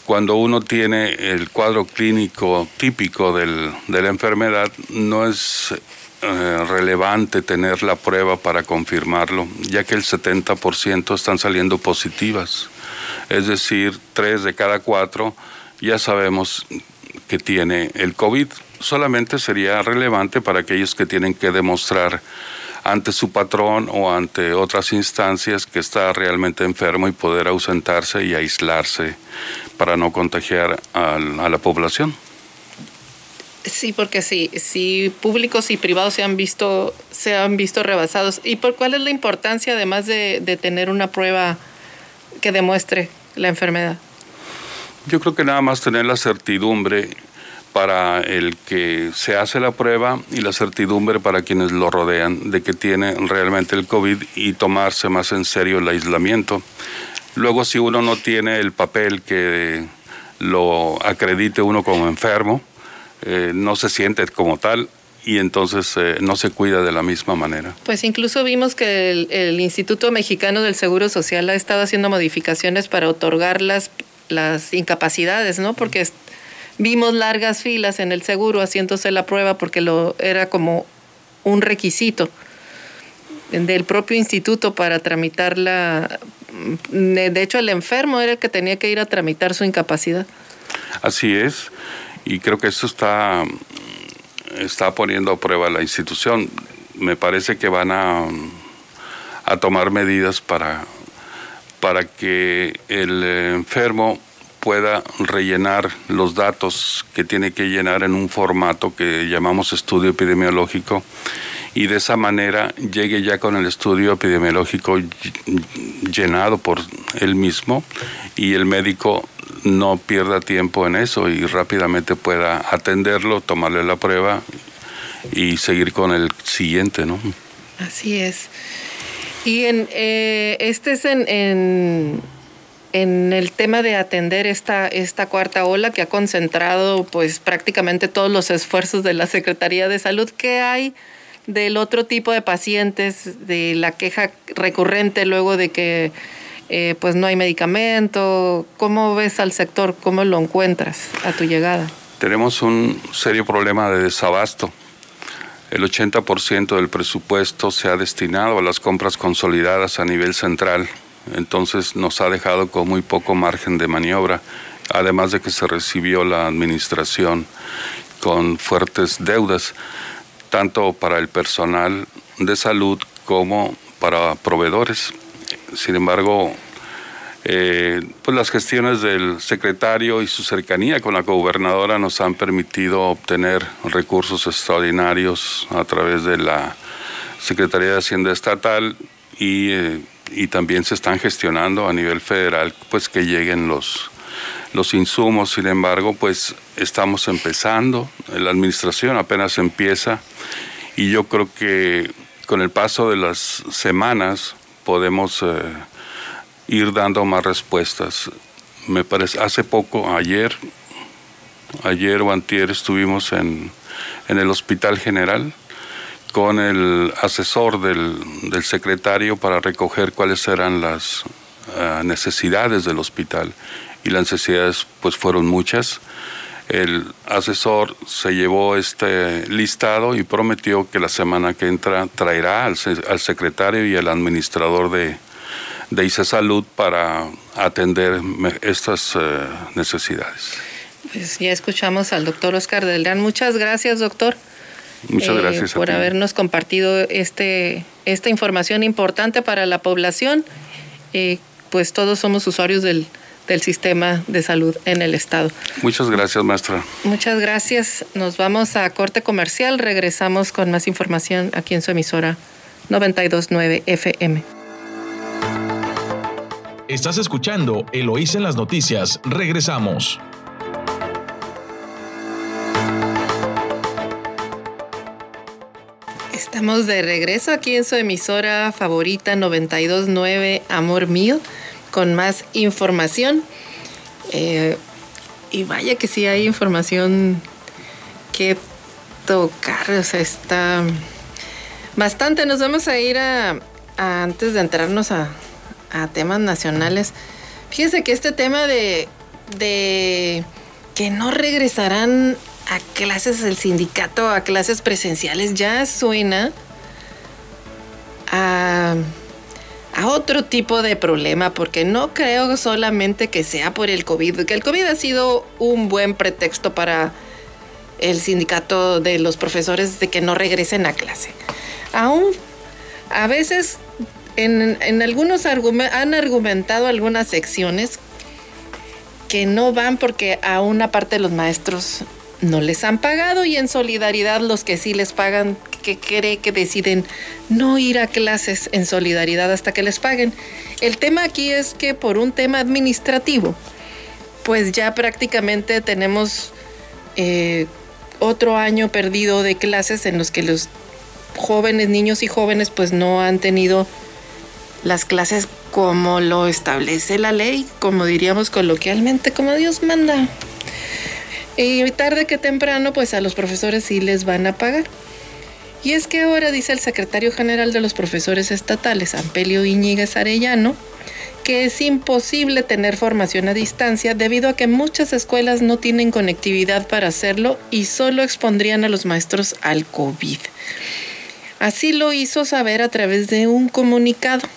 cuando uno tiene el cuadro clínico típico del, de la enfermedad, no es eh, relevante tener la prueba para confirmarlo, ya que el 70% están saliendo positivas. Es decir, tres de cada cuatro ya sabemos que tiene el COVID. Solamente sería relevante para aquellos que tienen que demostrar ante su patrón o ante otras instancias que está realmente enfermo y poder ausentarse y aislarse para no contagiar a, la población. Sí, porque sí, sí, públicos y privados se han visto, se han visto rebasados. ¿Y por cuál es la importancia, además de, de tener una prueba que demuestre la enfermedad? Yo creo que nada más tener la certidumbre para el que se hace la prueba y la certidumbre para quienes lo rodean de que tiene realmente el COVID y tomarse más en serio el aislamiento. Luego, si uno no tiene el papel que lo acredite uno como enfermo, eh, no se siente como tal y entonces eh, no se cuida de la misma manera. Pues incluso vimos que el, el, Instituto Mexicano del Seguro Social ha estado haciendo modificaciones para otorgar las, las incapacidades, ¿no? Porque vimos largas filas en el seguro haciéndose la prueba porque lo era como un requisito del propio instituto para tramitar la... De hecho, el enfermo era el que tenía que ir a tramitar su incapacidad. Así es, y creo que eso está, está poniendo a prueba la institución. Me parece que van a, a tomar medidas para, para que el enfermo pueda rellenar los datos que tiene que llenar en un formato que llamamos estudio epidemiológico y de esa manera llegue ya con el estudio epidemiológico llenado por él mismo y el médico no pierda tiempo en eso y rápidamente pueda atenderlo, tomarle la prueba y seguir con el siguiente, ¿no? Así es. Y en, eh, este es en, en en el tema de atender esta, esta cuarta ola que ha concentrado pues prácticamente todos los esfuerzos de la Secretaría de Salud, ¿qué hay del otro tipo de pacientes, de la queja recurrente luego de que eh, pues no hay medicamento? ¿Cómo ves al sector? ¿Cómo lo encuentras a tu llegada? Tenemos un serio problema de desabasto. El 80% del presupuesto se ha destinado a las compras consolidadas a nivel central entonces nos ha dejado con muy poco margen de maniobra, además de que se recibió la administración con fuertes deudas, tanto para el personal de salud como para proveedores. Sin embargo, eh, pues las gestiones del secretario y su cercanía con la gobernadora nos han permitido obtener recursos extraordinarios a través de la Secretaría de Hacienda Estatal y eh, y también se están gestionando a nivel federal pues que lleguen los, los insumos. Sin embargo, pues estamos empezando, la administración apenas empieza y yo creo que con el paso de las semanas podemos eh, ir dando más respuestas. Me parece, hace poco, ayer, ayer o antier estuvimos en, en el Hospital General con el asesor del, secretario para recoger cuáles eran las ah, necesidades del hospital y las necesidades pues fueron muchas. El asesor se llevó este listado y prometió que la semana que entra traerá al, secretario y al administrador de, de ICE Salud para atender estas eh, necesidades. Pues ya escuchamos al doctor Oscar Delgán. Muchas gracias, doctor. Muchas eh, gracias. por habernos compartido este, esta información importante para la población. Eh, pues todos somos usuarios del, del sistema de salud en el estado. Muchas gracias, maestra. Muchas gracias. Nos vamos a corte comercial. Regresamos con más información aquí en su emisora 929 FM. Estás escuchando Eloísa en las noticias. Regresamos. Estamos de regreso aquí en su emisora favorita 929 Amor Mío con más información. Eh, y vaya que sí hay información que tocar, o sea, está bastante. Nos vamos a ir a, antes de entrarnos a, a, temas nacionales. Fíjense que este tema de, de que no regresarán a clases del sindicato, a clases presenciales, ya suena a, otro tipo de problema, porque no creo solamente que sea por el COVID, que el COVID ha sido un buen pretexto para el sindicato de los profesores de que no regresen a clase. Aún a veces en, en algunos han argumentado algunas secciones que no van porque a una parte de los maestros no les han pagado y en solidaridad los que sí les pagan, que cree que deciden no ir a clases en solidaridad hasta que les paguen. El tema aquí es que por un tema administrativo, pues ya prácticamente tenemos eh, otro año perdido de clases en los que los jóvenes, niños y jóvenes, pues no han tenido las clases como lo establece la ley, como diríamos coloquialmente, como Dios manda. Y tarde que temprano, pues a los profesores sí les van a pagar. Y es que ahora dice el secretario general de los profesores estatales, Ampelio Iñiguez Arellano, que es imposible tener formación a distancia debido a que muchas escuelas no tienen conectividad para hacerlo y solo expondrían a los maestros al COVID. Así lo hizo saber a través de un comunicado.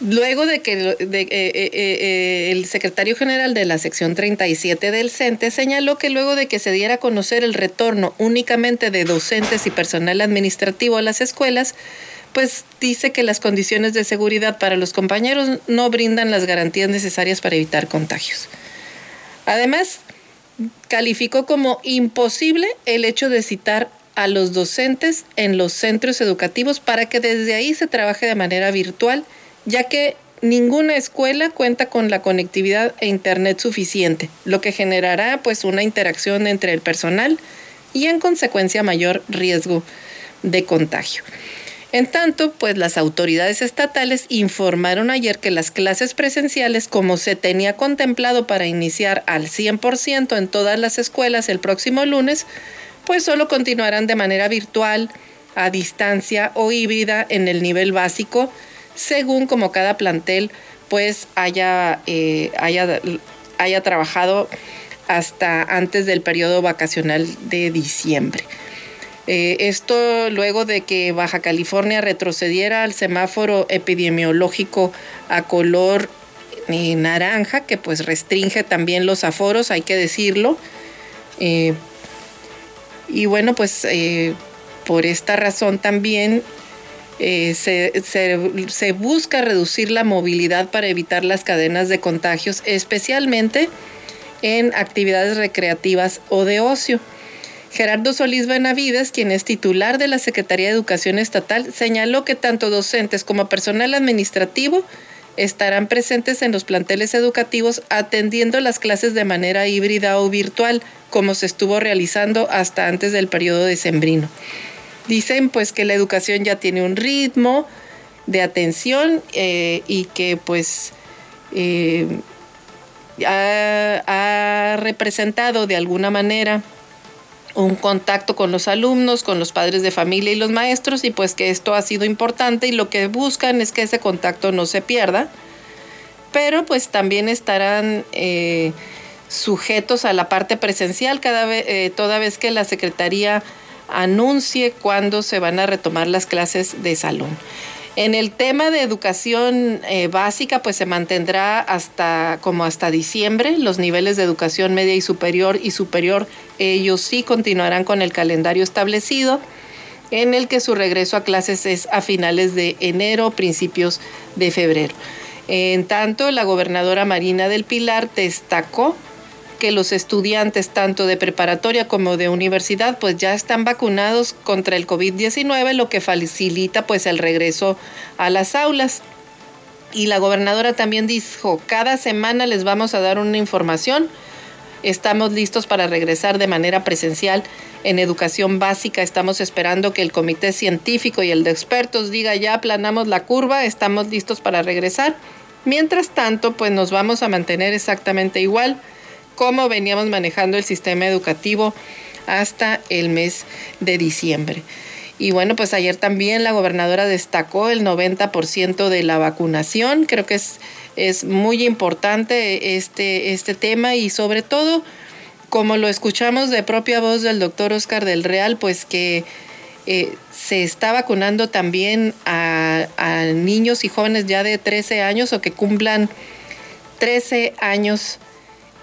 Luego de que eh, eh, eh, el secretario general de la sección 37 del CENTE señaló que luego de que se diera a conocer el retorno únicamente de docentes y personal administrativo a las escuelas, pues dice que las condiciones de seguridad para los compañeros no brindan las garantías necesarias para evitar contagios. Además, calificó como imposible el hecho de citar a los docentes en los centros educativos para que desde ahí se trabaje de manera virtual ya que ninguna escuela cuenta con la conectividad e internet suficiente, lo que generará pues una interacción entre el personal y en consecuencia mayor riesgo de contagio. En tanto, pues las autoridades estatales informaron ayer que las clases presenciales, como se tenía contemplado para iniciar al 100% en todas las escuelas el próximo lunes, pues solo continuarán de manera virtual, a distancia o híbrida en el nivel básico según como cada plantel pues haya, eh, haya, haya trabajado hasta antes del periodo vacacional de diciembre. Eh, esto luego de que Baja California retrocediera al semáforo epidemiológico a color eh, naranja, que pues restringe también los aforos, hay que decirlo. y bueno, pues por esta razón también eh, se, busca reducir la movilidad para evitar las cadenas de contagios, especialmente en actividades recreativas o de ocio. Gerardo Solís Benavides, quien es titular de la Secretaría de Educación Estatal, señaló que tanto docentes como personal administrativo estarán presentes en los planteles educativos atendiendo las clases de manera híbrida o virtual, como se estuvo realizando hasta antes del periodo decembrino. Dicen pues que la educación ya tiene un ritmo de atención eh, y que pues eh, ha, representado de alguna manera un contacto con los alumnos, con los padres de familia y los maestros y pues que esto ha sido importante y lo que buscan es que ese contacto no se pierda, pero pues también estarán eh, sujetos a la parte presencial cada vez, toda vez que la Secretaría anuncie cuándo se van a retomar las clases de salón. En el tema de educación eh, básica, pues se mantendrá hasta como hasta diciembre. Los niveles de educación media y superior y superior, ellos sí continuarán con el calendario establecido, en el que su regreso a clases es a finales de enero, principios de febrero. En tanto, la gobernadora Marina del Pilar destacó que los estudiantes tanto de preparatoria como de universidad pues ya están vacunados contra el COVID-19, lo que facilita pues el regreso a las aulas. Y la gobernadora también dijo, cada semana les vamos a dar una información. Estamos listos para regresar de manera presencial en educación básica. Estamos esperando que el comité científico y el de expertos diga ya aplanamos la curva, estamos listos para regresar. Mientras tanto, pues nos vamos a mantener exactamente igual cómo veníamos manejando el sistema educativo hasta el mes de diciembre. Y bueno, pues ayer también la gobernadora destacó el 90% de la vacunación. Creo que es, es muy importante este, este tema y sobre todo, como lo escuchamos de propia voz del doctor Oscar del Real, pues que eh, se está vacunando también a, a, niños y jóvenes ya de 13 años o que cumplan 13 años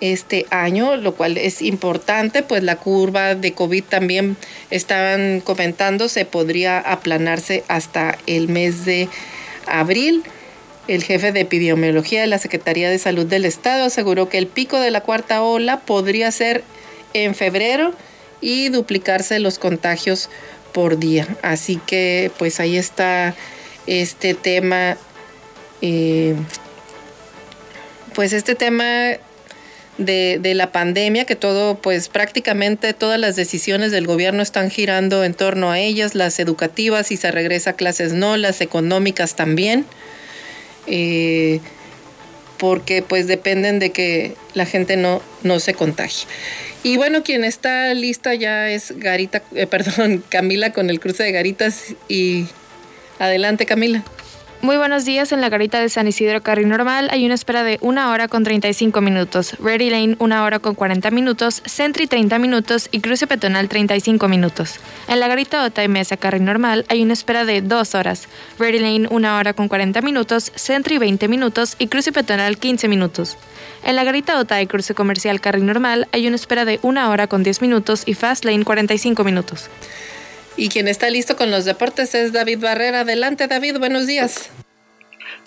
este año, lo cual es importante, pues la curva de COVID también estaban comentando, se podría aplanarse hasta el mes de abril. El jefe de epidemiología de la Secretaría de Salud del Estado aseguró que el pico de la cuarta ola podría ser en febrero y duplicarse los contagios por día. Así que pues ahí está este tema. Eh, pues este tema de, la pandemia, que todo, pues prácticamente todas las decisiones del gobierno están girando en torno a ellas, las educativas, si se regresa a clases no, las económicas también, eh, porque pues dependen de que la gente no, no se contagie. Y bueno, quien está lista ya es Garita, eh, perdón, Camila con el cruce de Garitas y adelante Camila. Muy buenos días. En la garita de San Isidro Carril Normal hay una espera de 1 hora con 35 minutos, Ready Lane 1 hora con 40 minutos, Sentry 30 minutos y Cruce Peatonal 35 minutos. En la garita Ota y Mesa Carril Normal hay una espera de 2 horas, Ready Lane 1 hora con 40 minutos, Sentry 20 minutos y Cruce Peatonal 15 minutos. En la garita Ota y Cruce Comercial Carril Normal hay una espera de 1 hora con 10 minutos y Fast Lane 45 minutos. Y quien está listo con los deportes es David Barrera. Adelante, David, buenos días.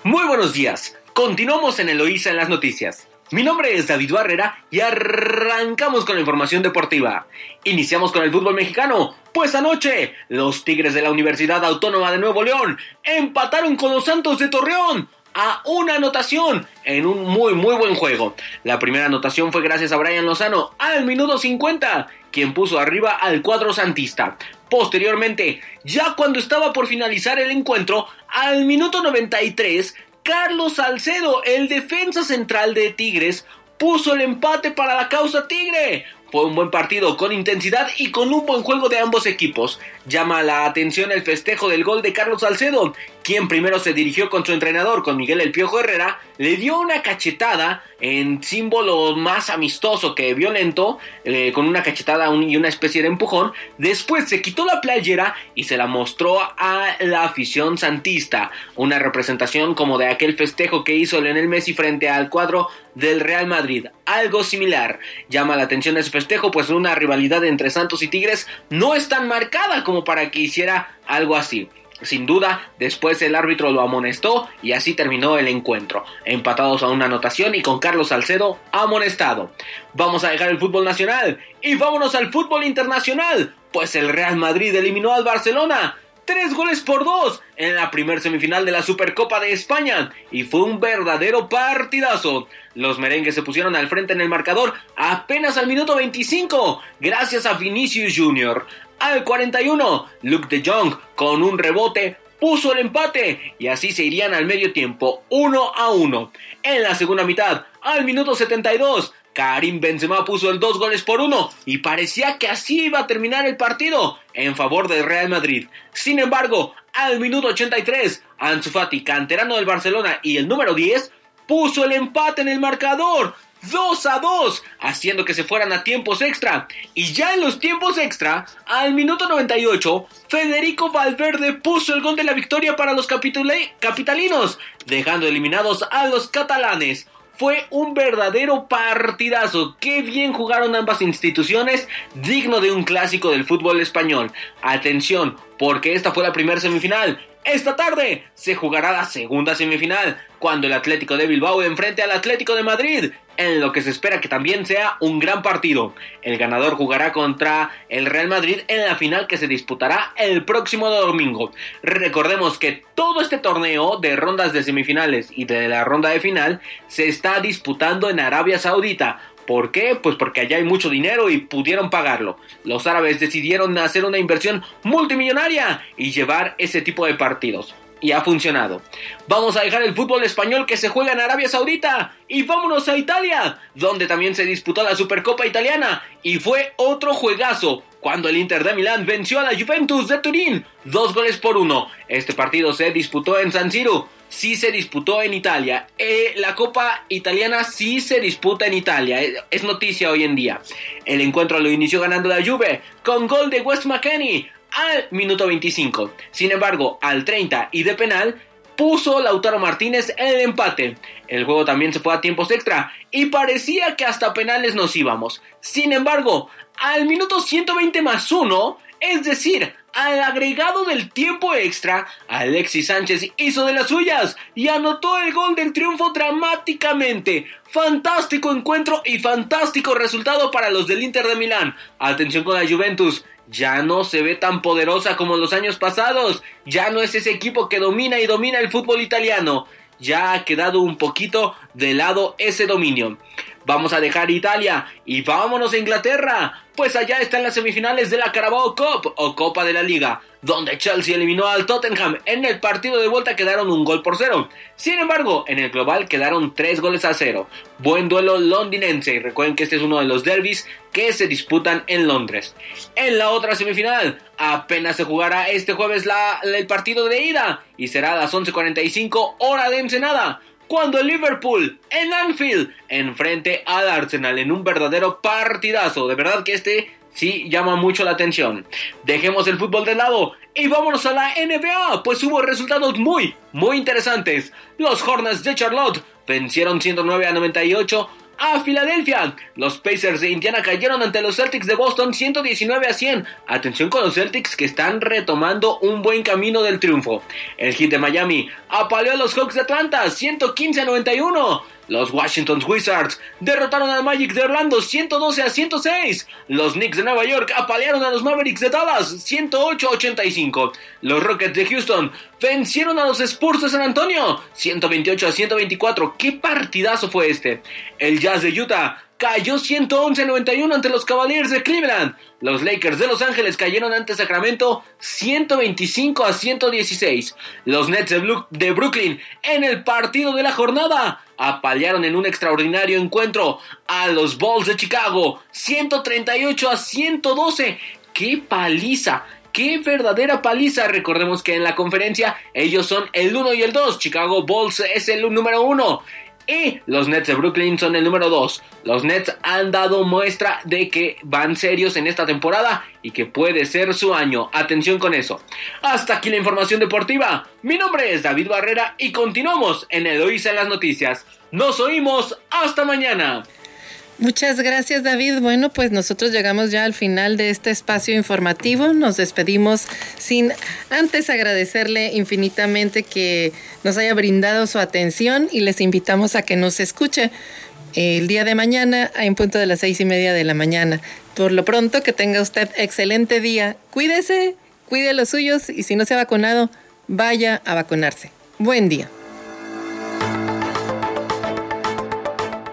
Muy buenos días. Continuamos en Eloísa en las noticias. Mi nombre es David Barrera y arrancamos con la información deportiva. Iniciamos con el fútbol mexicano, pues anoche los Tigres de la Universidad Autónoma de Nuevo León empataron con los Santos de Torreón a una anotación en un muy muy buen juego. La primera anotación fue gracias a Brian Lozano al minuto 50, quien puso arriba al cuadro santista. Posteriormente, ya cuando estaba por finalizar el encuentro, al minuto 93, Carlos Salcedo, el defensa central de Tigres, puso el empate para la causa Tigre. Fue un buen partido con intensidad y con un buen juego de ambos equipos. Llama la atención el festejo del gol de Carlos Salcedo, quien primero se dirigió con su entrenador, con Miguel El Piojo Herrera, le dio una cachetada en símbolo más amistoso que violento, eh, con una cachetada y una especie de empujón. Después se quitó la playera y se la mostró a la afición santista. Una representación como de aquel festejo que hizo Lionel Messi frente al cuadro del Real Madrid. Algo similar. Llama la atención ese festejo, pues una rivalidad entre Santos y Tigres no es tan marcada como para que hiciera algo así. Sin duda, después el árbitro lo amonestó y así terminó el encuentro, empatados a una anotación y con Carlos Salcedo amonestado. Vamos a dejar el fútbol nacional y vámonos al fútbol internacional, pues el Real Madrid eliminó al Barcelona tres goles por dos en la primer semifinal de la Supercopa de España y fue un verdadero partidazo. Los merengues se pusieron al frente en el marcador apenas al minuto 25 gracias a Vinicius Jr. Al 41, Luke de Jong con un rebote puso el empate y así se irían al medio tiempo 1 a 1. En la segunda mitad, al minuto 72, Karim Benzema puso el dos goles por uno y parecía que así iba a terminar el partido en favor del Real Madrid. Sin embargo, al minuto 83, Ansu Fati, canterano del Barcelona y el número 10, puso el empate en el marcador 2 a 2, haciendo que se fueran a tiempos extra. Y ya en los tiempos extra, al minuto 98, Federico Valverde puso el gol de la victoria para los capitalinos, dejando eliminados a los catalanes. Fue un verdadero partidazo. Qué bien jugaron ambas instituciones, digno de un clásico del fútbol español. Atención, porque esta fue la primera semifinal esta tarde se jugará la segunda semifinal, cuando el Atlético de Bilbao enfrente al Atlético de Madrid, en lo que se espera que también sea un gran partido. El ganador jugará contra el Real Madrid en la final que se disputará el próximo domingo. Recordemos que todo este torneo de rondas de semifinales y de la ronda de final se está disputando en Arabia Saudita, ¿Por qué? Pues porque allá hay mucho dinero y pudieron pagarlo. Los árabes decidieron hacer una inversión multimillonaria y llevar ese tipo de partidos. Y ha funcionado. Vamos a dejar el fútbol español que se juega en Arabia Saudita y vámonos a Italia, donde también se disputó la Supercopa Italiana y fue otro juegazo cuando el Inter de Milán venció a la Juventus de Turín, dos goles por uno. Este partido se disputó en San Siro sí se disputó en Italia. Eh, la Copa Italiana sí se disputa en Italia. Es noticia hoy en día. El encuentro lo inició ganando la Juve con gol de West McKenney al minuto 25. Sin embargo, al 30 y de penal puso Lautaro Martínez el empate. El juego también se fue a tiempos extra y parecía que hasta penales nos íbamos. Sin embargo, al minuto 120 más 1, es decir, al agregado del tiempo extra, Alexis Sánchez hizo de las suyas y anotó el gol del triunfo dramáticamente. Fantástico encuentro y fantástico resultado para los del Inter de Milán. Atención con la Juventus. Ya no se ve tan poderosa como los años pasados. Ya no es ese equipo que domina y domina el fútbol italiano ya ha quedado un poquito de lado ese dominio. Vamos a dejar Italia y vámonos a Inglaterra, pues allá están las semifinales de la Carabao Cup o Copa de la Liga, donde Chelsea eliminó al Tottenham. En el partido de vuelta quedaron un gol por cero. Sin embargo, en el global quedaron tres goles a cero. Buen duelo londinense. Recuerden que este es uno de los derbis que se disputan en Londres. En la otra semifinal, apenas se jugará este jueves la, el partido de ida y será a las 11.45 hora de Ensenada cuando Liverpool en Anfield enfrente al Arsenal en un verdadero partidazo. De verdad que este sí llama mucho la atención. Dejemos el fútbol de lado y vámonos a la NBA, pues hubo resultados muy, muy interesantes. Los Hornets de Charlotte vencieron 109 a 98 a Filadelfia. Los Pacers de Indiana cayeron ante los Celtics de Boston 119 a 100. Atención con los Celtics que están retomando un buen camino del triunfo. El hit de Miami apaleó a los Hawks de Atlanta 115 a 91. Los Washington Wizards derrotaron al Magic de Orlando 112 a 106. Los Knicks de Nueva York apalearon a los Mavericks de Dallas 108 a 85. Los Rockets de Houston vencieron a los Spurs de San Antonio 128 a 124. ¿Qué partidazo fue este? El Jazz de Utah cayó 111-91 ante los Cavaliers de Cleveland. Los Lakers de Los Ángeles cayeron ante Sacramento 125 a 116. Los Nets de, Brooklyn en el partido de la jornada apalearon en un extraordinario encuentro a los Bulls de Chicago 138 a 112. ¡Qué paliza! ¡Qué verdadera paliza! Recordemos que en la conferencia ellos son el 1 y el 2. Chicago Bulls es el número 1 y los Nets de Brooklyn son el número 2. Los Nets han dado muestra de que van serios en esta temporada y que puede ser su año. Atención con eso. Hasta aquí la información deportiva. Mi nombre es David Barrera y continuamos en Eloísa en las noticias. Nos oímos. Hasta mañana. Muchas gracias David. Bueno, pues nosotros llegamos ya al final de este espacio informativo. Nos despedimos sin antes agradecerle infinitamente que nos haya brindado su atención y les invitamos a que nos escuche el día de mañana en punto de las seis y media de la mañana. Por lo pronto, que tenga usted excelente día. Cuídese, cuide los suyos y si no se ha vacunado, vaya a vacunarse. Buen día.